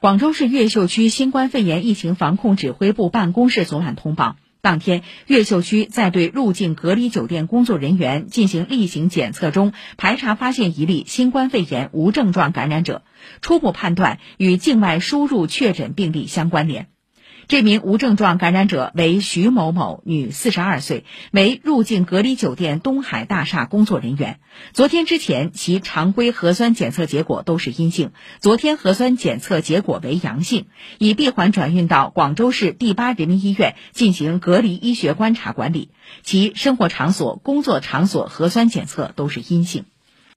广州市越秀区新冠肺炎疫情防控指挥部办公室昨晚通报，当天越秀区在对入境隔离酒店工作人员进行例行检测中，排查发现一例新冠肺炎无症状感染者，初步判断与境外输入确诊病例相关联。这名无症状感染者为徐某某，女，四十二岁，为入境隔离酒店东海大厦工作人员。昨天之前，其常规核酸检测结果都是阴性，昨天核酸检测结果为阳性，已闭环转运到广州市第八人民医院进行隔离医学观察管理。其生活场所、工作场所核酸检测都是阴性。